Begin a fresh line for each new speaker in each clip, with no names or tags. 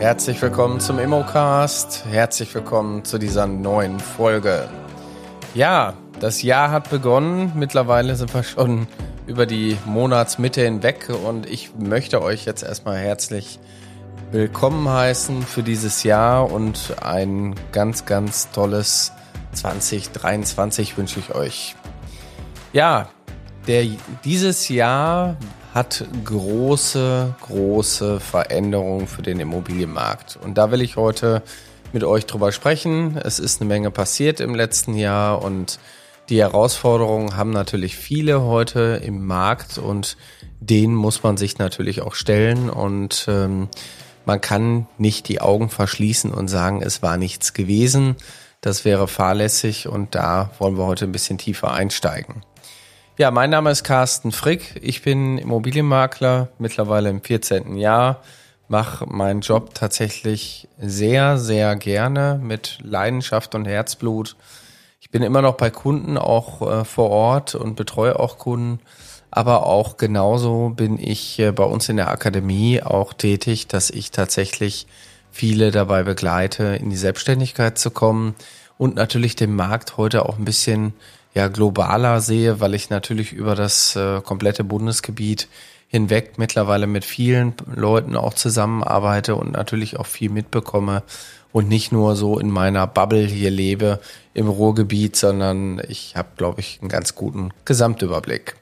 herzlich willkommen zum Immocast. Herzlich willkommen zu dieser neuen Folge. Ja, das Jahr hat begonnen. Mittlerweile sind wir schon über die Monatsmitte hinweg und ich möchte euch jetzt erstmal herzlich willkommen heißen für dieses Jahr und ein ganz, ganz tolles 2023 wünsche ich euch. Ja, der, dieses Jahr hat große, große Veränderungen für den Immobilienmarkt. Und da will ich heute mit euch drüber sprechen. Es ist eine Menge passiert im letzten Jahr und die Herausforderungen haben natürlich viele heute im Markt und denen muss man sich natürlich auch stellen und ähm, man kann nicht die Augen verschließen und sagen, es war nichts gewesen. Das wäre fahrlässig und da wollen wir heute ein bisschen tiefer einsteigen. Ja, mein Name ist Carsten Frick. Ich bin Immobilienmakler, mittlerweile im 14. Jahr, mache meinen Job tatsächlich sehr, sehr gerne mit Leidenschaft und Herzblut. Ich bin immer noch bei Kunden auch äh, vor Ort und betreue auch Kunden. Aber auch genauso bin ich äh, bei uns in der Akademie auch tätig, dass ich tatsächlich viele dabei begleite, in die Selbstständigkeit zu kommen und natürlich den Markt heute auch ein bisschen ja globaler sehe, weil ich natürlich über das äh, komplette Bundesgebiet hinweg mittlerweile mit vielen Leuten auch zusammenarbeite und natürlich auch viel mitbekomme und nicht nur so in meiner Bubble hier lebe im Ruhrgebiet, sondern ich habe, glaube ich, einen ganz guten Gesamtüberblick.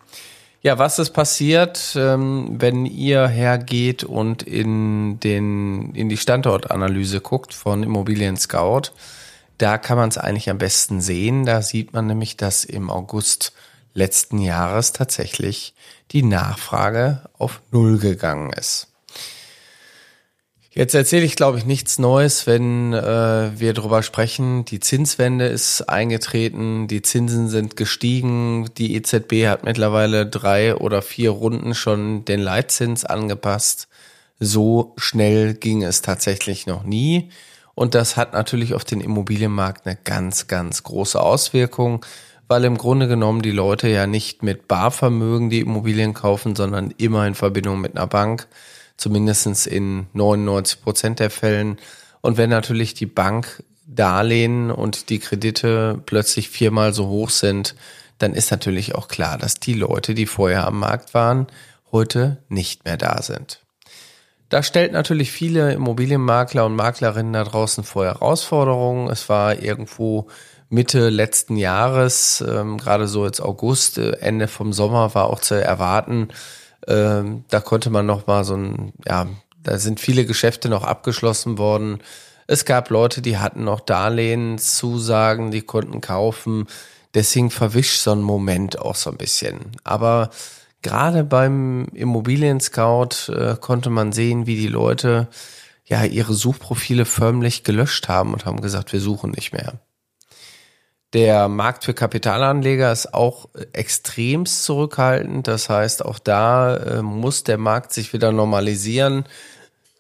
Ja, was ist passiert, ähm, wenn ihr hergeht und in den in die Standortanalyse guckt von Immobilien Scout? Da kann man es eigentlich am besten sehen. Da sieht man nämlich, dass im August letzten Jahres tatsächlich die Nachfrage auf Null gegangen ist. Jetzt erzähle ich, glaube ich, nichts Neues, wenn äh, wir darüber sprechen. Die Zinswende ist eingetreten, die Zinsen sind gestiegen, die EZB hat mittlerweile drei oder vier Runden schon den Leitzins angepasst. So schnell ging es tatsächlich noch nie. Und das hat natürlich auf den Immobilienmarkt eine ganz, ganz große Auswirkung, weil im Grunde genommen die Leute ja nicht mit Barvermögen die Immobilien kaufen, sondern immer in Verbindung mit einer Bank, zumindestens in 99 Prozent der Fällen. Und wenn natürlich die Bank Darlehen und die Kredite plötzlich viermal so hoch sind, dann ist natürlich auch klar, dass die Leute, die vorher am Markt waren, heute nicht mehr da sind. Da stellt natürlich viele Immobilienmakler und Maklerinnen da draußen vor Herausforderungen. Es war irgendwo Mitte letzten Jahres, ähm, gerade so jetzt August, äh, Ende vom Sommer war auch zu erwarten. Ähm, da konnte man noch mal so ein, ja, da sind viele Geschäfte noch abgeschlossen worden. Es gab Leute, die hatten noch Darlehenszusagen, die konnten kaufen. Deswegen verwischt so ein Moment auch so ein bisschen. Aber gerade beim Immobilien Scout äh, konnte man sehen, wie die Leute ja ihre Suchprofile förmlich gelöscht haben und haben gesagt, wir suchen nicht mehr. Der Markt für Kapitalanleger ist auch extremst zurückhaltend. Das heißt, auch da äh, muss der Markt sich wieder normalisieren.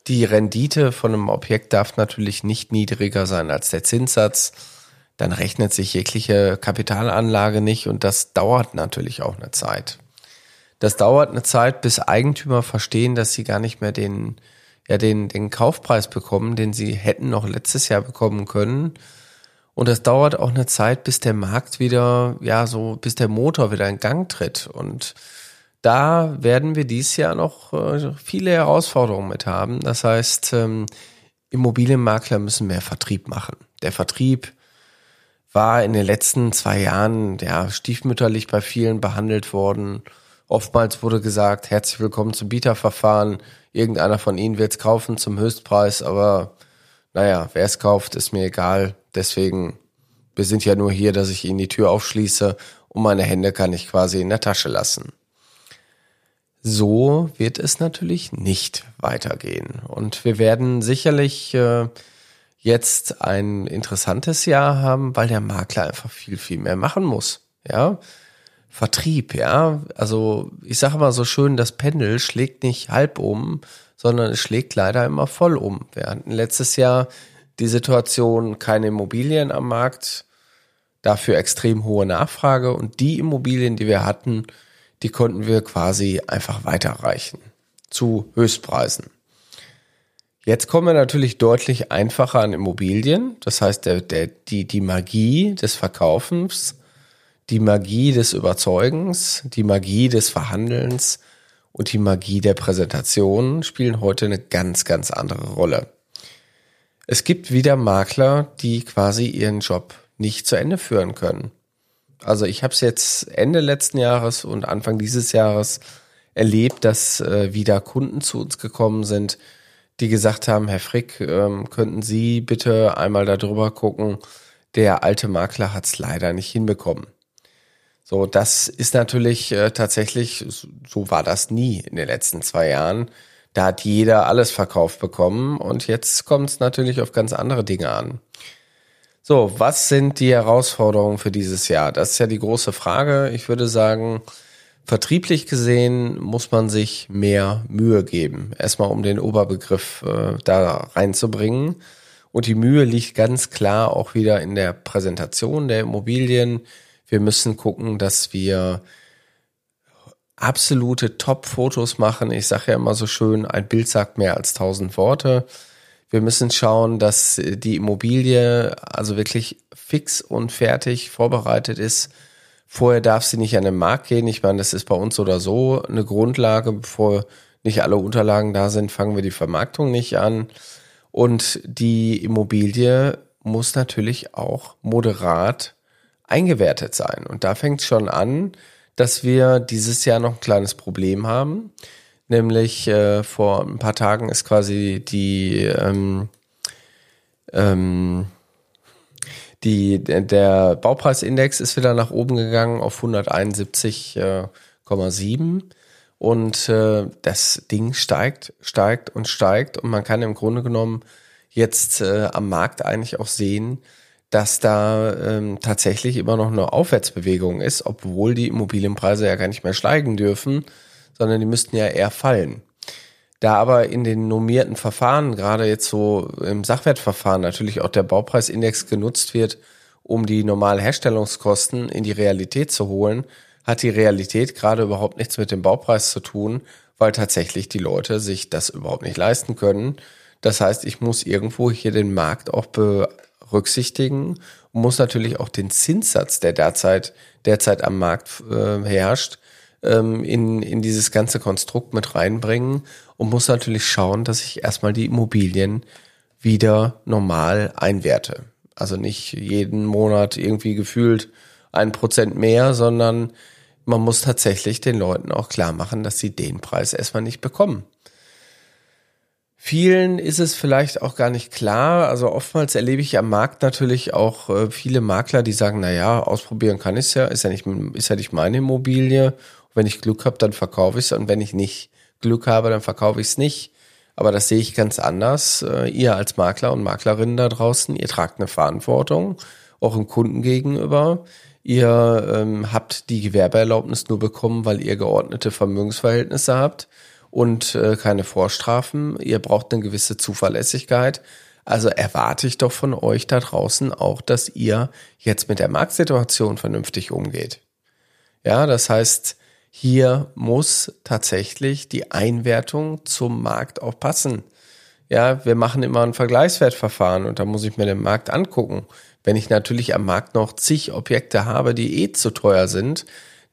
Die Rendite von einem Objekt darf natürlich nicht niedriger sein als der Zinssatz. Dann rechnet sich jegliche Kapitalanlage nicht und das dauert natürlich auch eine Zeit. Das dauert eine Zeit, bis Eigentümer verstehen, dass sie gar nicht mehr den, ja, den, den Kaufpreis bekommen, den sie hätten noch letztes Jahr bekommen können. Und das dauert auch eine Zeit, bis der Markt wieder, ja, so, bis der Motor wieder in Gang tritt. Und da werden wir dieses Jahr noch äh, viele Herausforderungen mit haben. Das heißt, ähm, Immobilienmakler müssen mehr Vertrieb machen. Der Vertrieb war in den letzten zwei Jahren ja stiefmütterlich bei vielen behandelt worden. Oftmals wurde gesagt, herzlich willkommen zum Bieterverfahren. Irgendeiner von Ihnen wird es kaufen zum Höchstpreis, aber naja, wer es kauft, ist mir egal. Deswegen, wir sind ja nur hier, dass ich Ihnen die Tür aufschließe und meine Hände kann ich quasi in der Tasche lassen. So wird es natürlich nicht weitergehen. Und wir werden sicherlich äh, jetzt ein interessantes Jahr haben, weil der Makler einfach viel, viel mehr machen muss. Ja, Vertrieb, ja. Also ich sage mal so schön, das Pendel schlägt nicht halb um, sondern es schlägt leider immer voll um. Wir hatten letztes Jahr die Situation, keine Immobilien am Markt, dafür extrem hohe Nachfrage und die Immobilien, die wir hatten, die konnten wir quasi einfach weiterreichen zu Höchstpreisen. Jetzt kommen wir natürlich deutlich einfacher an Immobilien. Das heißt, der, der, die, die Magie des Verkaufens, die Magie des Überzeugens, die Magie des Verhandelns und die Magie der Präsentation spielen heute eine ganz, ganz andere Rolle. Es gibt wieder Makler, die quasi ihren Job nicht zu Ende führen können. Also ich habe es jetzt Ende letzten Jahres und Anfang dieses Jahres erlebt, dass äh, wieder Kunden zu uns gekommen sind, die gesagt haben, Herr Frick, ähm, könnten Sie bitte einmal darüber gucken, der alte Makler hat es leider nicht hinbekommen. So, das ist natürlich äh, tatsächlich, so war das nie in den letzten zwei Jahren. Da hat jeder alles verkauft bekommen und jetzt kommt es natürlich auf ganz andere Dinge an. So, was sind die Herausforderungen für dieses Jahr? Das ist ja die große Frage. Ich würde sagen, vertrieblich gesehen muss man sich mehr Mühe geben. Erstmal um den Oberbegriff äh, da reinzubringen. Und die Mühe liegt ganz klar auch wieder in der Präsentation der Immobilien. Wir müssen gucken, dass wir absolute Top-Fotos machen. Ich sage ja immer so schön, ein Bild sagt mehr als tausend Worte. Wir müssen schauen, dass die Immobilie also wirklich fix und fertig vorbereitet ist. Vorher darf sie nicht an den Markt gehen. Ich meine, das ist bei uns oder so eine Grundlage. Bevor nicht alle Unterlagen da sind, fangen wir die Vermarktung nicht an. Und die Immobilie muss natürlich auch moderat eingewertet sein. Und da fängt es schon an, dass wir dieses Jahr noch ein kleines Problem haben. Nämlich äh, vor ein paar Tagen ist quasi die, ähm, ähm, die der Baupreisindex ist wieder nach oben gegangen auf 171,7 und äh, das Ding steigt, steigt und steigt und man kann im Grunde genommen jetzt äh, am Markt eigentlich auch sehen, dass da ähm, tatsächlich immer noch eine Aufwärtsbewegung ist, obwohl die Immobilienpreise ja gar nicht mehr steigen dürfen sondern die müssten ja eher fallen. Da aber in den normierten Verfahren, gerade jetzt so im Sachwertverfahren, natürlich auch der Baupreisindex genutzt wird, um die normalen Herstellungskosten in die Realität zu holen, hat die Realität gerade überhaupt nichts mit dem Baupreis zu tun, weil tatsächlich die Leute sich das überhaupt nicht leisten können. Das heißt, ich muss irgendwo hier den Markt auch berücksichtigen und muss natürlich auch den Zinssatz, der derzeit, derzeit am Markt äh, herrscht, ähm, in, in dieses ganze Konstrukt mit reinbringen und muss natürlich schauen, dass ich erstmal die Immobilien wieder normal einwerte. Also nicht jeden Monat irgendwie gefühlt ein Prozent mehr, sondern man muss tatsächlich den Leuten auch klar machen, dass sie den Preis erstmal nicht bekommen. Vielen ist es vielleicht auch gar nicht klar. Also oftmals erlebe ich am Markt natürlich auch äh, viele Makler, die sagen, na ja, ausprobieren kann ich es ja, ist ja nicht, ist ja nicht meine Immobilie wenn ich Glück habe, dann verkaufe ich es und wenn ich nicht Glück habe, dann verkaufe ich es nicht. Aber das sehe ich ganz anders. Äh, ihr als Makler und Maklerinnen da draußen, ihr tragt eine Verantwortung, auch im Kunden gegenüber. Ihr ähm, habt die Gewerbeerlaubnis nur bekommen, weil ihr geordnete Vermögensverhältnisse habt und äh, keine Vorstrafen. Ihr braucht eine gewisse Zuverlässigkeit. Also erwarte ich doch von euch da draußen auch, dass ihr jetzt mit der Marktsituation vernünftig umgeht. Ja, das heißt, hier muss tatsächlich die Einwertung zum Markt auch passen. Ja, wir machen immer ein Vergleichswertverfahren und da muss ich mir den Markt angucken. Wenn ich natürlich am Markt noch zig Objekte habe, die eh zu teuer sind,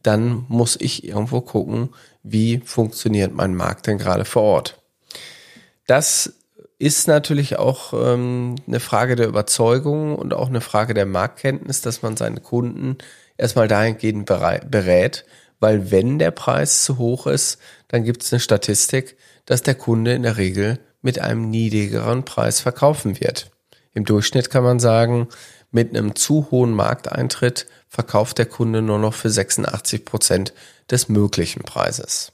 dann muss ich irgendwo gucken, wie funktioniert mein Markt denn gerade vor Ort. Das ist natürlich auch ähm, eine Frage der Überzeugung und auch eine Frage der Marktkenntnis, dass man seine Kunden erstmal dahingehend berät, weil wenn der Preis zu hoch ist, dann gibt es eine Statistik, dass der Kunde in der Regel mit einem niedrigeren Preis verkaufen wird. Im Durchschnitt kann man sagen, mit einem zu hohen Markteintritt verkauft der Kunde nur noch für 86 Prozent des möglichen Preises.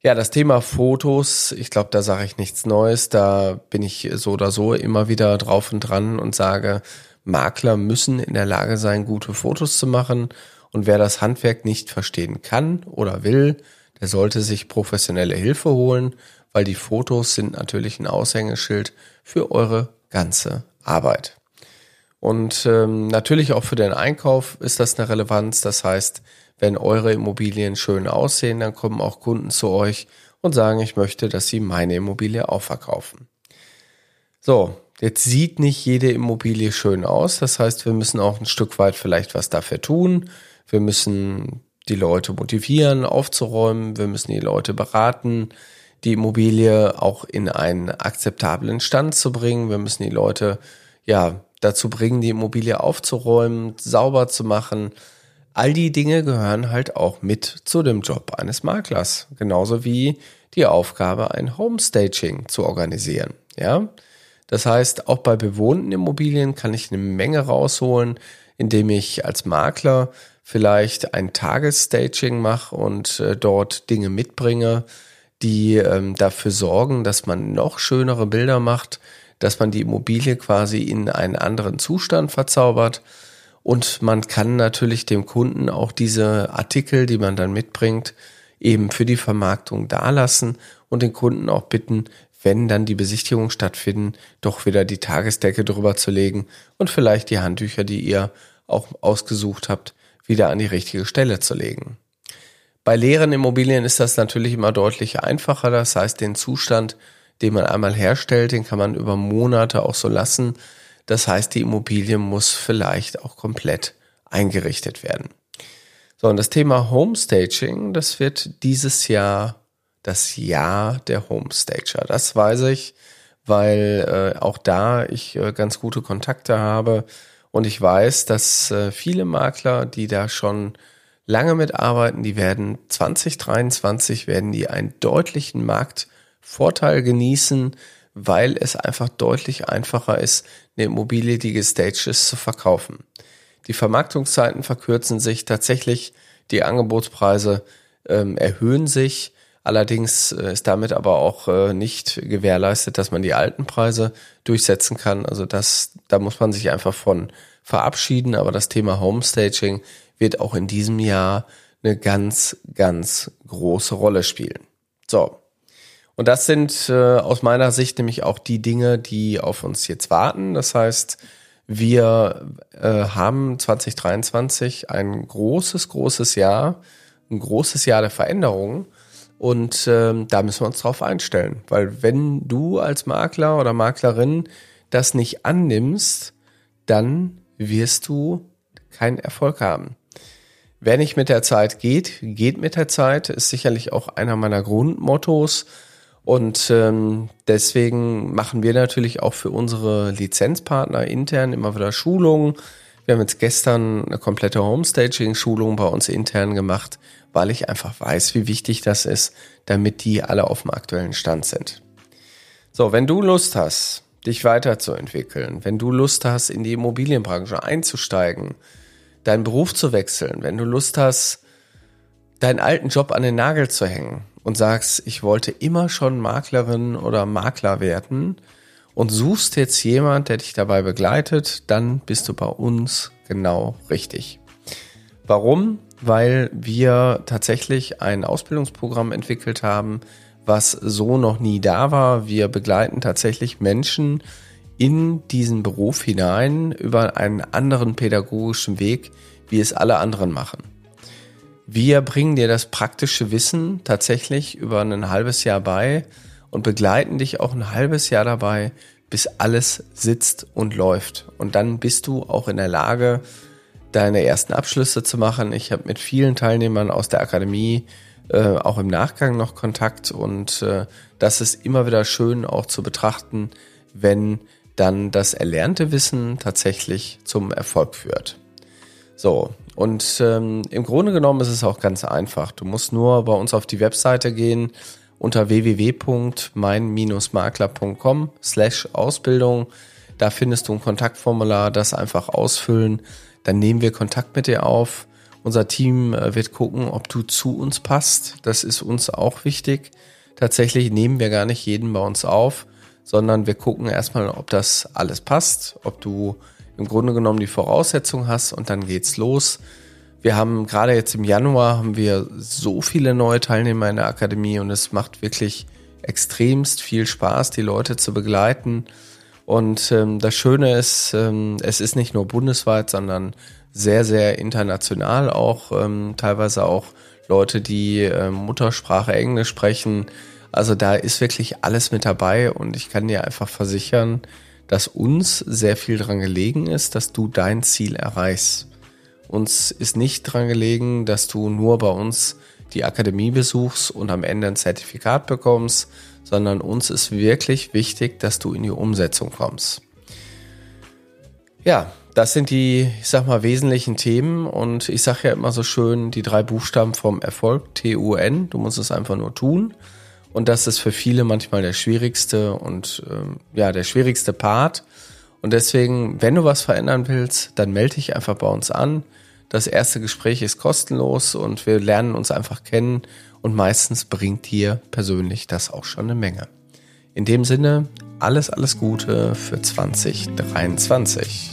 Ja, das Thema Fotos, ich glaube, da sage ich nichts Neues. Da bin ich so oder so immer wieder drauf und dran und sage, Makler müssen in der Lage sein, gute Fotos zu machen und wer das Handwerk nicht verstehen kann oder will, der sollte sich professionelle Hilfe holen, weil die Fotos sind natürlich ein Aushängeschild für eure ganze Arbeit. Und ähm, natürlich auch für den Einkauf ist das eine Relevanz. Das heißt, wenn eure Immobilien schön aussehen, dann kommen auch Kunden zu euch und sagen, ich möchte, dass sie meine Immobilie auch verkaufen. So, jetzt sieht nicht jede Immobilie schön aus. Das heißt, wir müssen auch ein Stück weit vielleicht was dafür tun. Wir müssen die Leute motivieren, aufzuräumen. Wir müssen die Leute beraten, die Immobilie auch in einen akzeptablen Stand zu bringen. Wir müssen die Leute ja dazu bringen, die Immobilie aufzuräumen, sauber zu machen. All die Dinge gehören halt auch mit zu dem Job eines Maklers. Genauso wie die Aufgabe, ein Homestaging zu organisieren. Ja. Das heißt, auch bei bewohnten Immobilien kann ich eine Menge rausholen, indem ich als Makler vielleicht ein Tagesstaging mache und äh, dort Dinge mitbringe, die ähm, dafür sorgen, dass man noch schönere Bilder macht, dass man die Immobilie quasi in einen anderen Zustand verzaubert. Und man kann natürlich dem Kunden auch diese Artikel, die man dann mitbringt, eben für die Vermarktung dalassen und den Kunden auch bitten, wenn dann die Besichtigung stattfinden, doch wieder die Tagesdecke drüber zu legen und vielleicht die Handtücher, die ihr auch ausgesucht habt, wieder an die richtige Stelle zu legen. Bei leeren Immobilien ist das natürlich immer deutlich einfacher. Das heißt, den Zustand, den man einmal herstellt, den kann man über Monate auch so lassen. Das heißt, die Immobilie muss vielleicht auch komplett eingerichtet werden. So, und das Thema Homestaging, das wird dieses Jahr das Jahr der Homestager. Das weiß ich, weil äh, auch da ich äh, ganz gute Kontakte habe und ich weiß, dass äh, viele Makler, die da schon lange mitarbeiten, die werden 2023 werden die einen deutlichen Marktvorteil genießen, weil es einfach deutlich einfacher ist, eine Immobilie, die gestaged ist, zu verkaufen. Die Vermarktungszeiten verkürzen sich tatsächlich, die Angebotspreise ähm, erhöhen sich. Allerdings äh, ist damit aber auch äh, nicht gewährleistet, dass man die alten Preise durchsetzen kann. Also das, da muss man sich einfach von verabschieden. Aber das Thema Homestaging wird auch in diesem Jahr eine ganz, ganz große Rolle spielen. So. Und das sind äh, aus meiner Sicht nämlich auch die Dinge, die auf uns jetzt warten. Das heißt, wir äh, haben 2023 ein großes, großes Jahr, ein großes Jahr der Veränderungen. Und ähm, da müssen wir uns drauf einstellen. Weil wenn du als Makler oder Maklerin das nicht annimmst, dann wirst du keinen Erfolg haben. Wer nicht mit der Zeit geht, geht mit der Zeit, ist sicherlich auch einer meiner Grundmottos. Und ähm, deswegen machen wir natürlich auch für unsere Lizenzpartner intern immer wieder Schulungen. Wir haben jetzt gestern eine komplette Homestaging-Schulung bei uns intern gemacht, weil ich einfach weiß, wie wichtig das ist, damit die alle auf dem aktuellen Stand sind. So, wenn du Lust hast, dich weiterzuentwickeln, wenn du Lust hast, in die Immobilienbranche einzusteigen, deinen Beruf zu wechseln, wenn du Lust hast, deinen alten Job an den Nagel zu hängen, und sagst, ich wollte immer schon Maklerin oder Makler werden und suchst jetzt jemand, der dich dabei begleitet, dann bist du bei uns genau richtig. Warum? Weil wir tatsächlich ein Ausbildungsprogramm entwickelt haben, was so noch nie da war. Wir begleiten tatsächlich Menschen in diesen Beruf hinein über einen anderen pädagogischen Weg, wie es alle anderen machen. Wir bringen dir das praktische Wissen tatsächlich über ein halbes Jahr bei und begleiten dich auch ein halbes Jahr dabei, bis alles sitzt und läuft. Und dann bist du auch in der Lage, deine ersten Abschlüsse zu machen. Ich habe mit vielen Teilnehmern aus der Akademie äh, auch im Nachgang noch Kontakt und äh, das ist immer wieder schön auch zu betrachten, wenn dann das erlernte Wissen tatsächlich zum Erfolg führt. So, und ähm, im Grunde genommen ist es auch ganz einfach. Du musst nur bei uns auf die Webseite gehen unter www.mein-makler.com slash Ausbildung. Da findest du ein Kontaktformular, das einfach ausfüllen. Dann nehmen wir Kontakt mit dir auf. Unser Team äh, wird gucken, ob du zu uns passt. Das ist uns auch wichtig. Tatsächlich nehmen wir gar nicht jeden bei uns auf, sondern wir gucken erstmal, ob das alles passt, ob du im Grunde genommen die Voraussetzung hast und dann geht's los. Wir haben gerade jetzt im Januar haben wir so viele neue Teilnehmer in der Akademie und es macht wirklich extremst viel Spaß, die Leute zu begleiten. Und ähm, das Schöne ist, ähm, es ist nicht nur bundesweit, sondern sehr, sehr international auch, ähm, teilweise auch Leute, die äh, Muttersprache Englisch sprechen. Also da ist wirklich alles mit dabei und ich kann dir einfach versichern, dass uns sehr viel dran gelegen ist, dass du dein Ziel erreichst. Uns ist nicht dran gelegen, dass du nur bei uns die Akademie besuchst und am Ende ein Zertifikat bekommst, sondern uns ist wirklich wichtig, dass du in die Umsetzung kommst. Ja, das sind die, ich sag mal, wesentlichen Themen und ich sage ja immer so schön, die drei Buchstaben vom Erfolg, T-U-N, du musst es einfach nur tun. Und das ist für viele manchmal der schwierigste und ähm, ja, der schwierigste Part. Und deswegen, wenn du was verändern willst, dann melde dich einfach bei uns an. Das erste Gespräch ist kostenlos und wir lernen uns einfach kennen und meistens bringt dir persönlich das auch schon eine Menge. In dem Sinne, alles, alles Gute für 2023.